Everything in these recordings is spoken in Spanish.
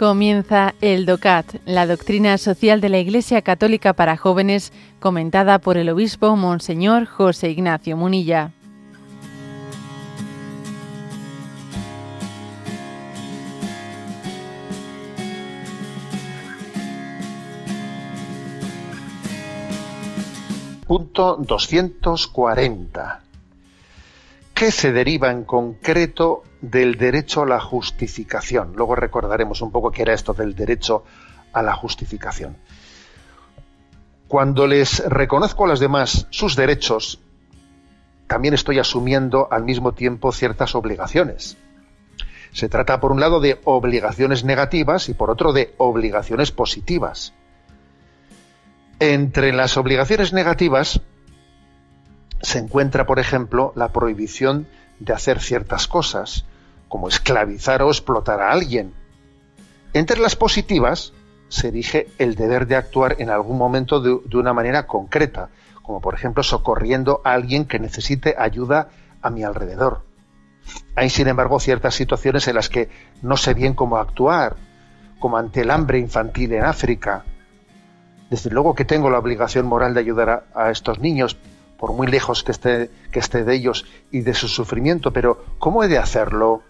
Comienza el DOCAT, la doctrina social de la Iglesia Católica para jóvenes, comentada por el obispo Monseñor José Ignacio Munilla. Punto 240. ¿Qué se deriva en concreto del derecho a la justificación? Luego recordaremos un poco qué era esto del derecho a la justificación. Cuando les reconozco a los demás sus derechos, también estoy asumiendo al mismo tiempo ciertas obligaciones. Se trata, por un lado, de obligaciones negativas y por otro, de obligaciones positivas. Entre las obligaciones negativas se encuentra, por ejemplo, la prohibición de hacer ciertas cosas, como esclavizar o explotar a alguien. Entre las positivas se erige el deber de actuar en algún momento de, una manera concreta, como por ejemplo socorriendo a alguien que necesite ayuda a mi alrededor. Hay, sin embargo, ciertas situaciones en las que no sé bien cómo actuar, como ante el hambre infantil en África, desde luego que tengo la obligación moral de ayudar a, estos niños, por muy lejos que esté, que esté de ellos y de su sufrimiento, pero ¿cómo he de hacerlo?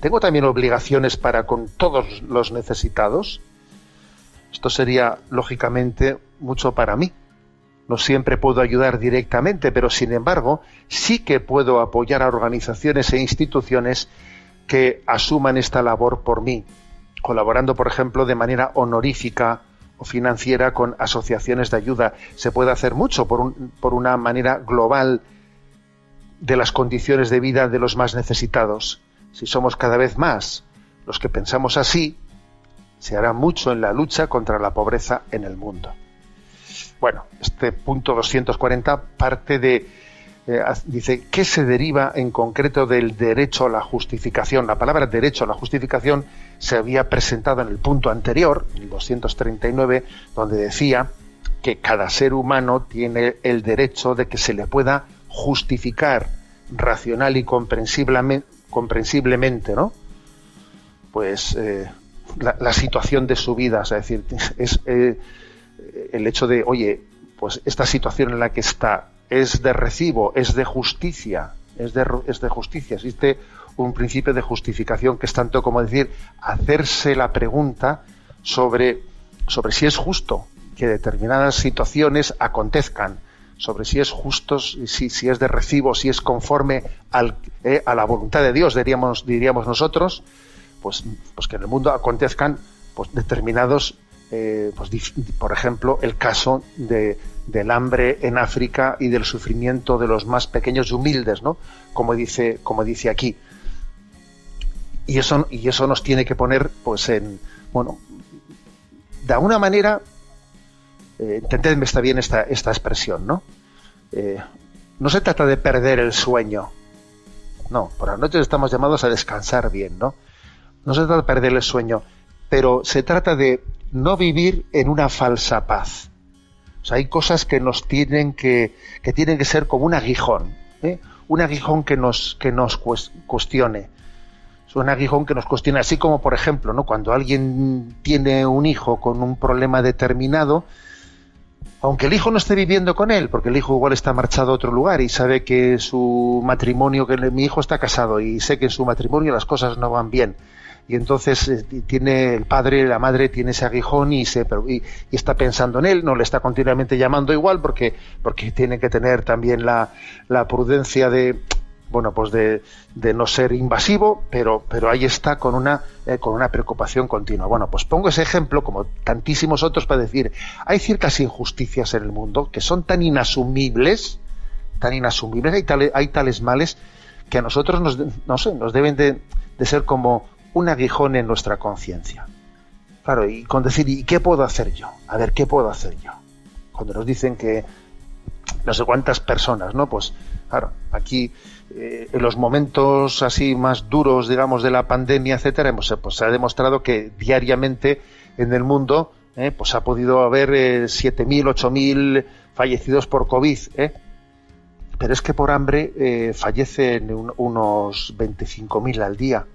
¿Tengo también obligaciones para con todos los necesitados? Esto sería, lógicamente, mucho para mí. No siempre puedo ayudar directamente, pero sin embargo, sí que puedo apoyar a organizaciones e instituciones que asuman esta labor por mí, colaborando, por ejemplo, de manera honorífica financiera con asociaciones de ayuda. Se puede hacer mucho por, por una manera global de las condiciones de vida de los más necesitados. Si somos cada vez más los que pensamos así, se hará mucho en la lucha contra la pobreza en el mundo. Bueno, este punto 240 parte de eh, dice, ¿qué se deriva en concreto del derecho a la justificación? La palabra derecho a la justificación se había presentado en el punto anterior, el 239, donde decía que cada ser humano tiene el derecho de que se le pueda justificar racional y comprensiblemente, comprensiblemente ¿no? Pues eh, la, situación de su vida, es decir, es eh, el hecho de, oye, pues esta situación en la que está es de recibo, es de justicia, es de, es de justicia. Existe un principio de justificación que es tanto como decir hacerse la pregunta sobre, sobre si es justo que determinadas situaciones acontezcan, sobre si es justo, si, si es de recibo, si es conforme al, eh, a la voluntad de Dios, diríamos, diríamos nosotros, pues, pues que en el mundo acontezcan pues, determinados eh, pues, por ejemplo, el caso de, del hambre en África y del sufrimiento de los más pequeños y humildes, ¿no? Como dice, como dice aquí. Y eso, y eso nos tiene que poner, pues, en, bueno, de alguna manera, eh, entendedme está bien esta, esta expresión, ¿no? Eh, no se trata de perder el sueño. No, por la noche estamos llamados a descansar bien, ¿no? No se trata de perder el sueño, pero se trata de no vivir en una falsa paz. O sea, hay cosas que nos tienen que, que tienen que ser como un aguijón, ¿eh? un aguijón que nos, que nos cuestione. Es un aguijón que nos cuestione, así como, por ejemplo, ¿no? cuando alguien tiene un hijo con un problema determinado, aunque el hijo no esté viviendo con él, porque el hijo igual está marchado a otro lugar y sabe que su matrimonio, que mi hijo está casado y sé que en su matrimonio las cosas no van bien, y entonces eh, tiene el padre, la madre tiene ese aguijón y, se, y, está pensando en él, no le está continuamente llamando igual porque, porque tiene que tener también la, la prudencia de bueno pues de, de, no ser invasivo, pero, pero ahí está con una, eh, con una preocupación continua. Bueno, pues pongo ese ejemplo, como tantísimos otros, para decir, hay ciertas injusticias en el mundo que son tan inasumibles, tan inasumibles, hay, tales, hay tales males que a nosotros nos, no sé, nos deben de, de ser como, un aguijón en nuestra conciencia. Claro, y con decir, ¿y qué puedo hacer yo? A ver, ¿qué puedo hacer yo? Cuando nos dicen que no sé cuántas personas, ¿no? Pues, claro, aquí eh, en los momentos así más duros, digamos, de la pandemia, etcétera, hemos, pues se ha demostrado que diariamente en el mundo, eh, pues ha podido haber eh, 7.000, 8.000 fallecidos por COVID, ¿eh? Pero es que por hambre eh, fallecen unos 25.000 al día.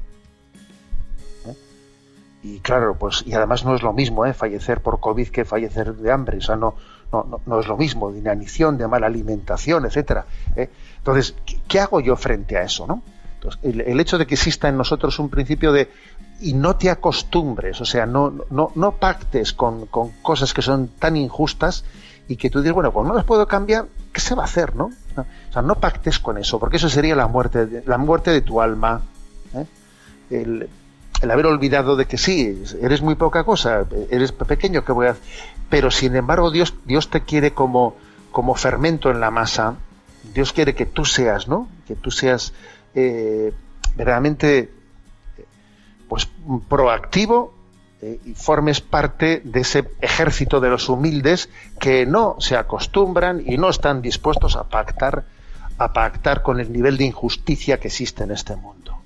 Y claro, pues, y además no es lo mismo ¿eh? fallecer por COVID que fallecer de hambre, o sea, no, no, no, es lo mismo, de inanición, de mala alimentación, etcétera. ¿eh? Entonces, ¿qué, hago yo frente a eso? ¿no? Entonces, el, hecho de que exista en nosotros un principio de y no te acostumbres, o sea, no, no, no pactes con, con cosas que son tan injustas y que tú dices, bueno, pues no las puedo cambiar, ¿qué se va a hacer, no? O sea, no pactes con eso, porque eso sería la muerte, la muerte de tu alma. ¿eh? El, el haber olvidado de que sí, eres muy poca cosa, eres pequeño, que voy a Pero sin embargo, Dios, Dios te quiere como, como fermento en la masa. Dios quiere que tú seas, ¿no? Que tú seas eh, verdaderamente pues proactivo eh, y formes parte de ese ejército de los humildes que no se acostumbran y no están dispuestos a pactar a pactar con el nivel de injusticia que existe en este mundo.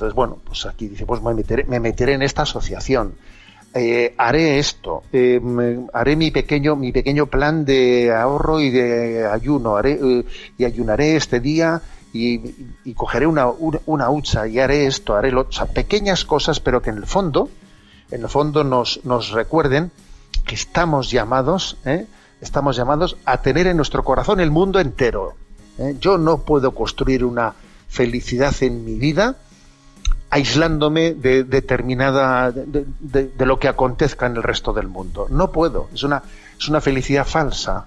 Entonces, bueno, pues aquí dice, pues me meteré, en esta asociación. Eh, haré esto, eh, haré mi pequeño, mi pequeño plan de ahorro y de ayuno, haré, eh, y ayunaré este día y, cogeré una, una, hucha y haré esto, haré lo, o sea, pequeñas cosas, pero que en el fondo, en el fondo nos, nos recuerden que estamos llamados, estamos llamados a tener en nuestro corazón el mundo entero. Yo no puedo construir una felicidad en mi vida aislándome de determinada de, de, lo que acontezca en el resto del mundo. No puedo, es una, es una felicidad falsa.